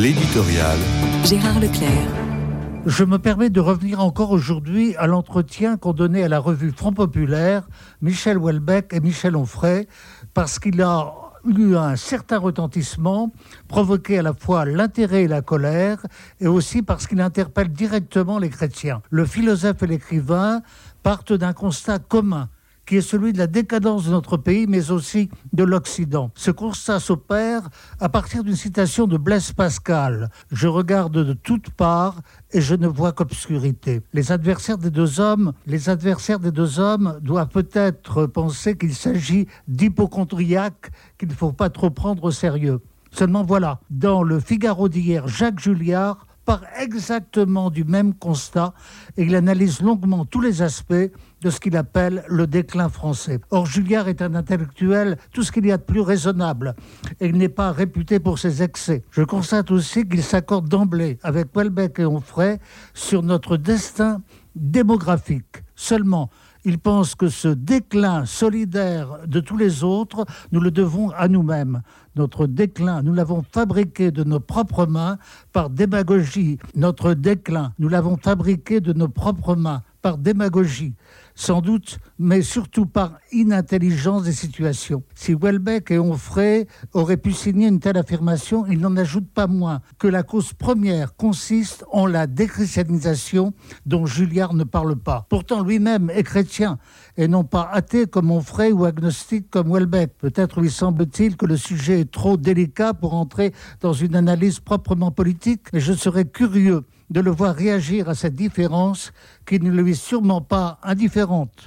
L'éditorial. Gérard Leclerc. Je me permets de revenir encore aujourd'hui à l'entretien qu'ont donné à la revue Front Populaire Michel Houellebecq et Michel Onfray, parce qu'il a eu un certain retentissement, provoqué à la fois l'intérêt et la colère, et aussi parce qu'il interpelle directement les chrétiens. Le philosophe et l'écrivain partent d'un constat commun qui est celui de la décadence de notre pays, mais aussi de l'Occident. Ce constat s'opère à partir d'une citation de Blaise Pascal. Je regarde de toutes parts et je ne vois qu'obscurité. Les adversaires des deux hommes, les adversaires des deux hommes doivent peut-être penser qu'il s'agit d'hypochondriaques qu'il ne faut pas trop prendre au sérieux. Seulement voilà, dans le Figaro d'hier, Jacques Julliard part exactement du même constat et il analyse longuement tous les aspects de ce qu'il appelle le déclin français. Or, Julliard est un intellectuel, tout ce qu'il y a de plus raisonnable, et il n'est pas réputé pour ses excès. Je constate aussi qu'il s'accorde d'emblée avec Welbeck et Onfray sur notre destin démographique. Seulement, il pense que ce déclin solidaire de tous les autres, nous le devons à nous-mêmes. Notre déclin, nous l'avons fabriqué de nos propres mains par démagogie. Notre déclin, nous l'avons fabriqué de nos propres mains par démagogie, sans doute, mais surtout par inintelligence des situations. Si Welbeck et Onfray auraient pu signer une telle affirmation, ils n'en ajoutent pas moins que la cause première consiste en la déchristianisation dont Julliard ne parle pas. Pourtant, lui-même est chrétien et non pas athée comme Onfray ou agnostique comme Welbeck. Peut-être lui semble-t-il que le sujet est trop délicat pour entrer dans une analyse proprement politique, mais je serais curieux de le voir réagir à cette différence qui ne lui est sûrement pas indifférente.